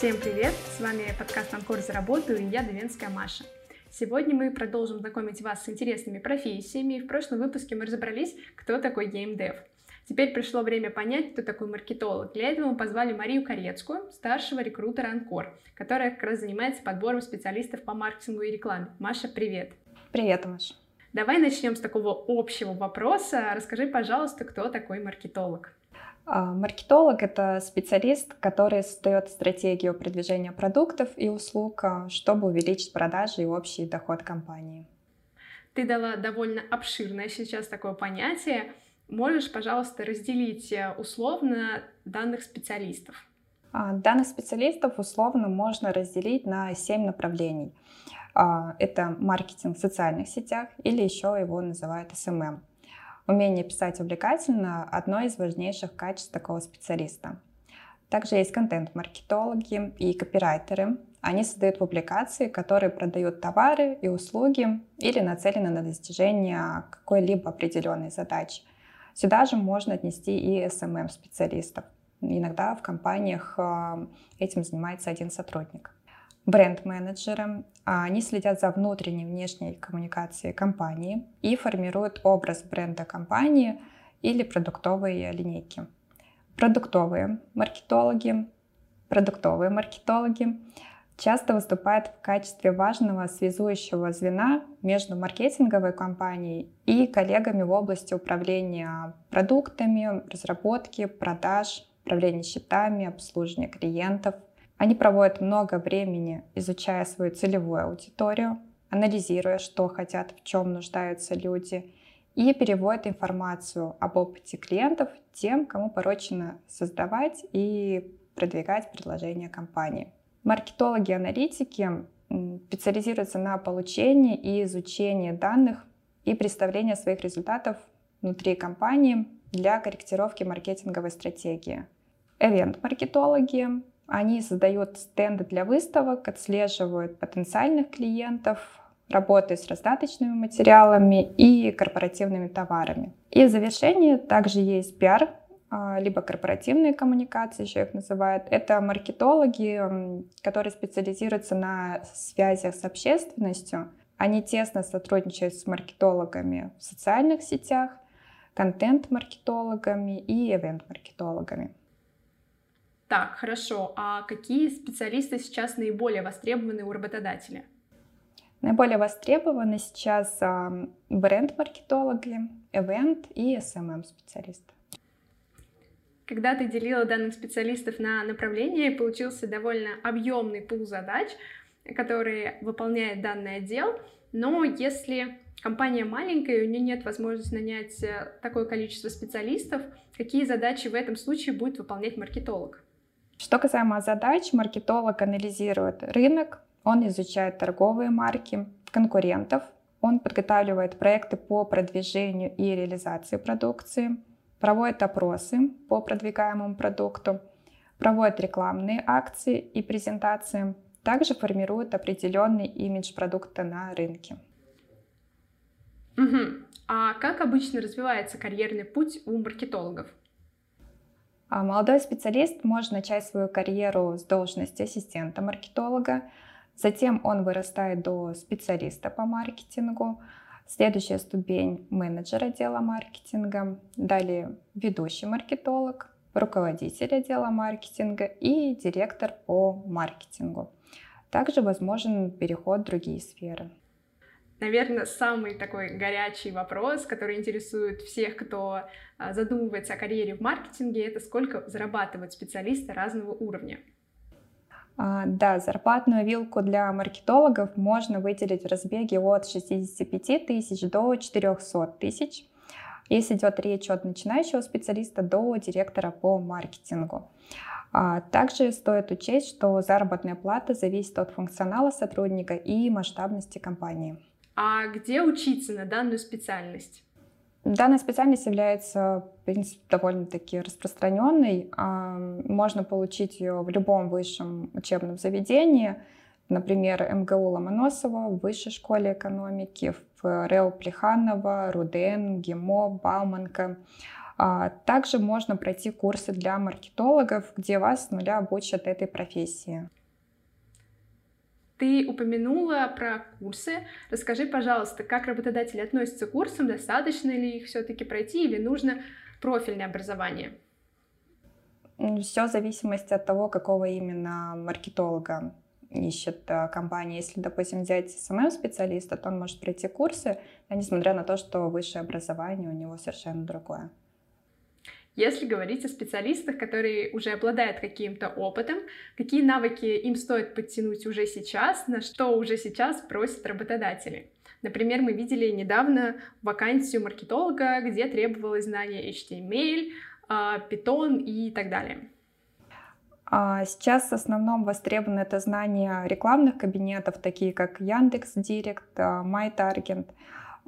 Всем привет! С вами подкаст «Анкор за работу» и я, Довенская Маша. Сегодня мы продолжим знакомить вас с интересными профессиями. В прошлом выпуске мы разобрались, кто такой геймдев. Теперь пришло время понять, кто такой маркетолог. Для этого мы позвали Марию Корецкую, старшего рекрутера Анкор, которая как раз занимается подбором специалистов по маркетингу и рекламе. Маша, привет! Привет, Маша! Давай начнем с такого общего вопроса. Расскажи, пожалуйста, кто такой маркетолог? А, маркетолог — это специалист, который создает стратегию продвижения продуктов и услуг, а, чтобы увеличить продажи и общий доход компании. Ты дала довольно обширное сейчас такое понятие. Можешь, пожалуйста, разделить э, условно данных специалистов? А, данных специалистов условно можно разделить на семь направлений. Это маркетинг в социальных сетях или еще его называют SMM. Умение писать увлекательно – одно из важнейших качеств такого специалиста. Также есть контент-маркетологи и копирайтеры. Они создают публикации, которые продают товары и услуги или нацелены на достижение какой-либо определенной задачи. Сюда же можно отнести и SMM-специалистов. Иногда в компаниях э, этим занимается один сотрудник бренд-менеджеры. А они следят за внутренней и внешней коммуникацией компании и формируют образ бренда компании или продуктовые линейки. Продуктовые маркетологи, продуктовые маркетологи часто выступают в качестве важного связующего звена между маркетинговой компанией и коллегами в области управления продуктами, разработки, продаж, управления счетами, обслуживания клиентов – они проводят много времени, изучая свою целевую аудиторию, анализируя, что хотят, в чем нуждаются люди, и переводят информацию об опыте клиентов тем, кому поручено создавать и продвигать предложения компании. Маркетологи-аналитики специализируются на получении и изучении данных и представлении своих результатов внутри компании для корректировки маркетинговой стратегии. Эвент-маркетологи они создают стенды для выставок, отслеживают потенциальных клиентов, работают с раздаточными материалами и корпоративными товарами. И в завершении также есть пиар, а, либо корпоративные коммуникации, еще их называют. Это маркетологи, которые специализируются на связях с общественностью. Они тесно сотрудничают с маркетологами в социальных сетях, контент-маркетологами и ивент-маркетологами. Так, хорошо. А какие специалисты сейчас наиболее востребованы у работодателя? Наиболее востребованы сейчас бренд-маркетологи, event и SMM-специалисты. Когда ты делила данных специалистов на направления, получился довольно объемный пул задач, которые выполняет данный отдел. Но если компания маленькая, и у нее нет возможности нанять э, такое количество специалистов, какие задачи в этом случае будет выполнять маркетолог? Что касаемо задач, маркетолог анализирует рынок, он изучает торговые марки, конкурентов, он подготавливает проекты по продвижению и реализации продукции, проводит опросы по продвигаемому продукту, проводит рекламные акции и презентации, также формирует определенный имидж продукта на рынке. Угу. А как обычно развивается карьерный путь у маркетологов? А молодой специалист может начать свою карьеру с должности ассистента маркетолога, затем он вырастает до специалиста по маркетингу, следующая ступень менеджер отдела маркетинга, далее ведущий маркетолог, руководитель отдела маркетинга и директор по маркетингу. Также возможен переход в другие сферы. Наверное, самый такой горячий вопрос, который интересует всех, кто а, задумывается о карьере в маркетинге, это сколько зарабатывают специалисты разного уровня. А, да, зарплатную вилку для маркетологов можно выделить в разбеге от 65 тысяч до 400 тысяч, если идет речь от начинающего специалиста до директора по маркетингу. А, также стоит учесть, что заработная плата зависит от функционала сотрудника и масштабности компании. А где учиться на данную специальность? Данная специальность является, в принципе, довольно-таки распространенной. А, можно получить ее в любом высшем учебном заведении, например, МГУ Ломоносова, в Высшей школе экономики, в РЭО Плеханова, РУДН, ГИМО, Бауманка. А, также можно пройти курсы для маркетологов, где вас с нуля обучат этой профессии. Ты упомянула про курсы. Расскажи, пожалуйста, как работодатели относятся к курсам, достаточно ли их все-таки пройти или нужно профильное образование? Все в зависимости от того, какого именно маркетолога ищет э, компания. Если, допустим, взять SMM-специалиста, то он может пройти курсы, а несмотря на то, что высшее образование у него совершенно другое. Если говорить о специалистах, которые уже обладают каким-то опытом, какие навыки им стоит подтянуть уже сейчас, на что уже сейчас просят работодатели. Например, мы видели недавно вакансию маркетолога, где требовалось знание HTML, а, Python и так далее. А сейчас в основном востребовано это знание рекламных кабинетов, такие как Яндекс Директ, MyTarget,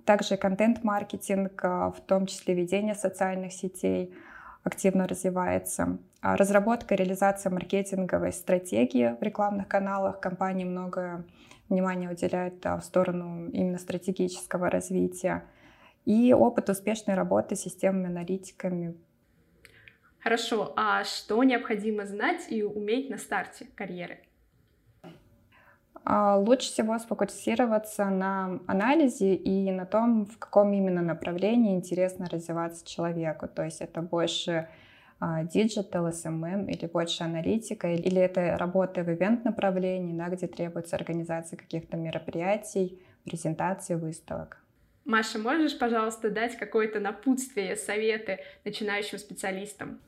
также контент-маркетинг, в том числе ведение социальных сетей активно развивается. Разработка и реализация маркетинговой стратегии в рекламных каналах. Компании много внимания уделяют в сторону именно стратегического развития. И опыт успешной работы с системами аналитики Хорошо, а что необходимо знать и уметь на старте карьеры? А, лучше всего сфокусироваться на анализе и на том, в каком именно направлении интересно развиваться человеку. То есть это больше digital, SMM или больше аналитика, или это работа в event направлении, да, где требуется организация каких-то мероприятий, презентаций, выставок. Маша, можешь, пожалуйста, дать какое-то напутствие, советы начинающим специалистам?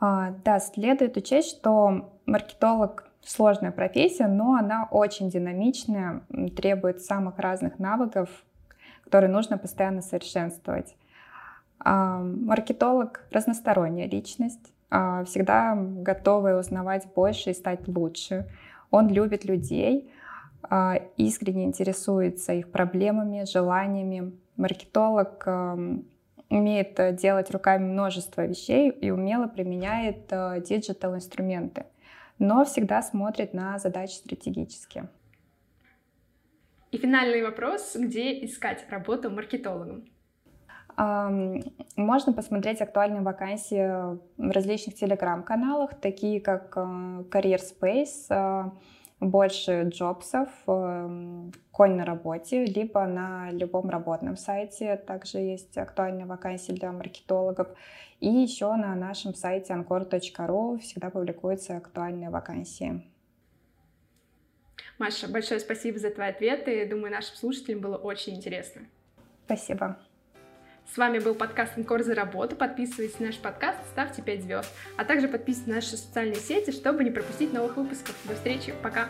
А, да, следует учесть, что маркетолог сложная профессия, но она очень динамичная, требует самых разных навыков, которые нужно постоянно совершенствовать. А, маркетолог — разносторонняя личность, а, всегда готовый узнавать больше и стать лучше. Он любит людей, искренне интересуется их проблемами, желаниями. Маркетолог умеет э, делать руками множество вещей и умело применяет э, digital инструменты, но всегда смотрит на задачи стратегически. И финальный вопрос, где искать работу маркетологом? Можно посмотреть актуальные вакансии в различных телеграм-каналах, такие как э, Career Space, больше джобсов, эм, конь на работе, либо на любом работном сайте. Также есть актуальные вакансии для маркетологов. И еще на нашем сайте ancore.ru всегда публикуются актуальные вакансии. Маша, большое спасибо за твои ответы. Думаю, нашим слушателям было очень интересно. Спасибо. С вами был подкаст «Инкор за работу». Подписывайтесь на наш подкаст, ставьте 5 звезд. А также подписывайтесь на наши социальные сети, чтобы не пропустить новых выпусков. До встречи, пока!